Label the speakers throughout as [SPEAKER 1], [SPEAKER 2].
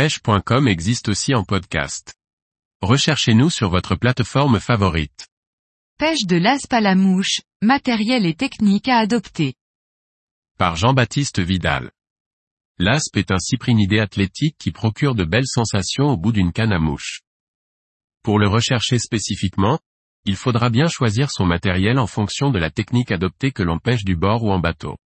[SPEAKER 1] pêche.com existe aussi en podcast. Recherchez-nous sur votre plateforme favorite.
[SPEAKER 2] Pêche de l'aspe à la mouche, matériel et technique à adopter.
[SPEAKER 1] Par Jean-Baptiste Vidal. L'aspe est un cyprinidé athlétique qui procure de belles sensations au bout d'une canne à mouche. Pour le rechercher spécifiquement, il faudra bien choisir son matériel en fonction de la technique adoptée que l'on pêche du bord ou en bateau.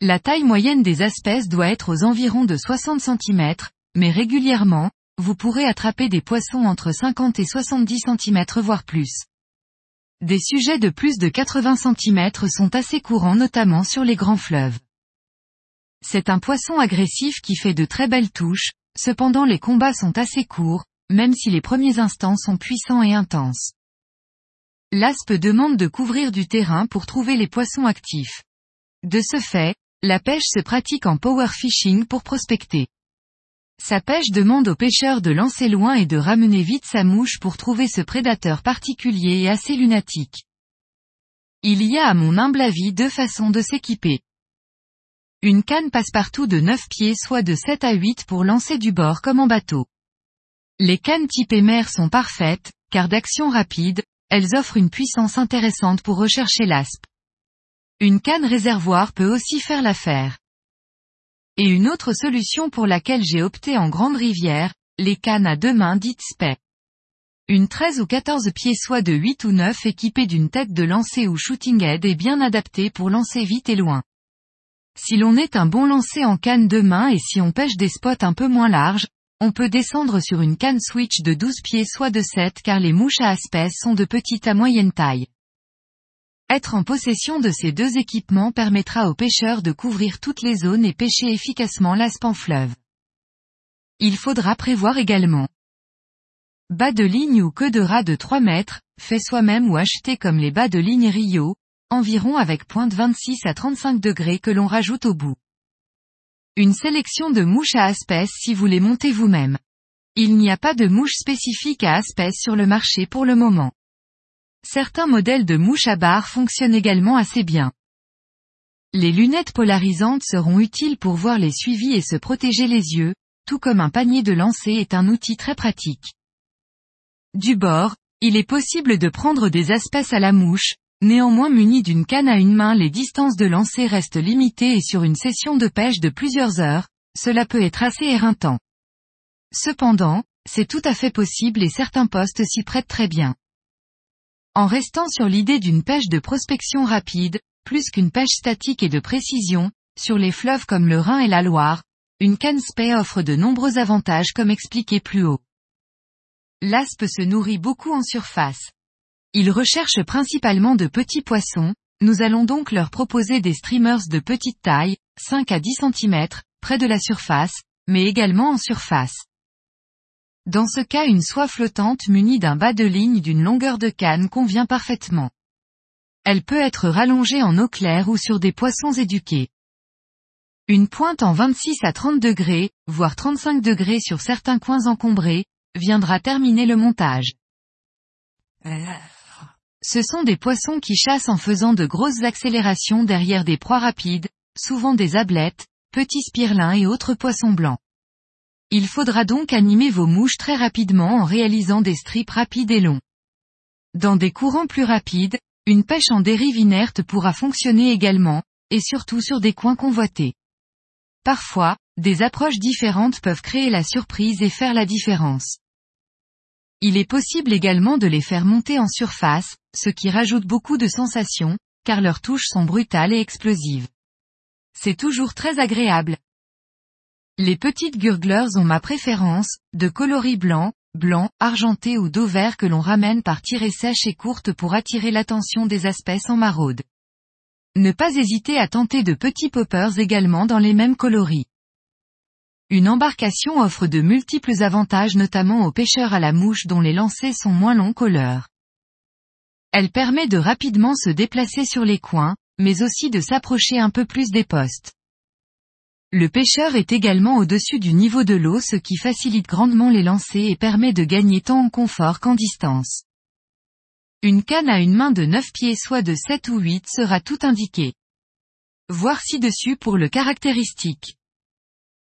[SPEAKER 2] La taille moyenne des espèces doit être aux environs de 60 cm, mais régulièrement, vous pourrez attraper des poissons entre 50 et 70 cm voire plus. Des sujets de plus de 80 cm sont assez courants notamment sur les grands fleuves. C'est un poisson agressif qui fait de très belles touches, cependant les combats sont assez courts, même si les premiers instants sont puissants et intenses. L'aspe demande de couvrir du terrain pour trouver les poissons actifs. De ce fait, la pêche se pratique en power fishing pour prospecter. Sa pêche demande aux pêcheurs de lancer loin et de ramener vite sa mouche pour trouver ce prédateur particulier et assez lunatique. Il y a à mon humble avis deux façons de s'équiper. Une canne passe-partout de 9 pieds soit de 7 à 8 pour lancer du bord comme en bateau. Les cannes type mer sont parfaites, car d'action rapide, elles offrent une puissance intéressante pour rechercher l'aspe. Une canne réservoir peut aussi faire l'affaire. Et une autre solution pour laquelle j'ai opté en grande rivière, les cannes à deux mains dites spec. Une 13 ou 14 pieds soit de 8 ou 9 équipée d'une tête de lancer ou shooting head est bien adaptée pour lancer vite et loin. Si l'on est un bon lancer en canne de main et si on pêche des spots un peu moins larges, on peut descendre sur une canne switch de 12 pieds soit de 7 car les mouches à aspect sont de petite à moyenne taille. Être en possession de ces deux équipements permettra aux pêcheurs de couvrir toutes les zones et pêcher efficacement l'aspe en fleuve. Il faudra prévoir également bas de ligne ou queue de rat de 3 mètres, fait soi-même ou acheté comme les bas de ligne Rio, environ avec pointe 26 à 35 degrés que l'on rajoute au bout. Une sélection de mouches à aspès si vous les montez vous-même. Il n'y a pas de mouches spécifiques à aspès sur le marché pour le moment. Certains modèles de mouches à barre fonctionnent également assez bien. Les lunettes polarisantes seront utiles pour voir les suivis et se protéger les yeux, tout comme un panier de lancer est un outil très pratique. Du bord, il est possible de prendre des espèces à la mouche, néanmoins muni d'une canne à une main les distances de lancer restent limitées et sur une session de pêche de plusieurs heures, cela peut être assez éreintant. Cependant, c'est tout à fait possible et certains postes s'y prêtent très bien. En restant sur l'idée d'une pêche de prospection rapide, plus qu'une pêche statique et de précision, sur les fleuves comme le Rhin et la Loire, une canne spay offre de nombreux avantages comme expliqué plus haut. L'aspe se nourrit beaucoup en surface. Il recherche principalement de petits poissons, nous allons donc leur proposer des streamers de petite taille, 5 à 10 cm, près de la surface, mais également en surface. Dans ce cas une soie flottante munie d'un bas de ligne d'une longueur de canne convient parfaitement. Elle peut être rallongée en eau claire ou sur des poissons éduqués. Une pointe en 26 à 30 degrés, voire 35 degrés sur certains coins encombrés, viendra terminer le montage. Ce sont des poissons qui chassent en faisant de grosses accélérations derrière des proies rapides, souvent des ablettes, petits spirlins et autres poissons blancs. Il faudra donc animer vos mouches très rapidement en réalisant des strips rapides et longs. Dans des courants plus rapides, une pêche en dérive inerte pourra fonctionner également, et surtout sur des coins convoités. Parfois, des approches différentes peuvent créer la surprise et faire la différence. Il est possible également de les faire monter en surface, ce qui rajoute beaucoup de sensations, car leurs touches sont brutales et explosives. C'est toujours très agréable. Les petites gurglers ont ma préférence, de coloris blanc, blanc, argenté ou d'eau vert que l'on ramène par tirée sèche et courte pour attirer l'attention des espèces en maraude. Ne pas hésiter à tenter de petits poppers également dans les mêmes coloris. Une embarcation offre de multiples avantages notamment aux pêcheurs à la mouche dont les lancers sont moins longs qu'au leur. Elle permet de rapidement se déplacer sur les coins, mais aussi de s'approcher un peu plus des postes. Le pêcheur est également au-dessus du niveau de l'eau ce qui facilite grandement les lancers et permet de gagner tant en confort qu'en distance. Une canne à une main de 9 pieds soit de 7 ou 8 sera tout indiqué. Voir ci-dessus pour le caractéristique.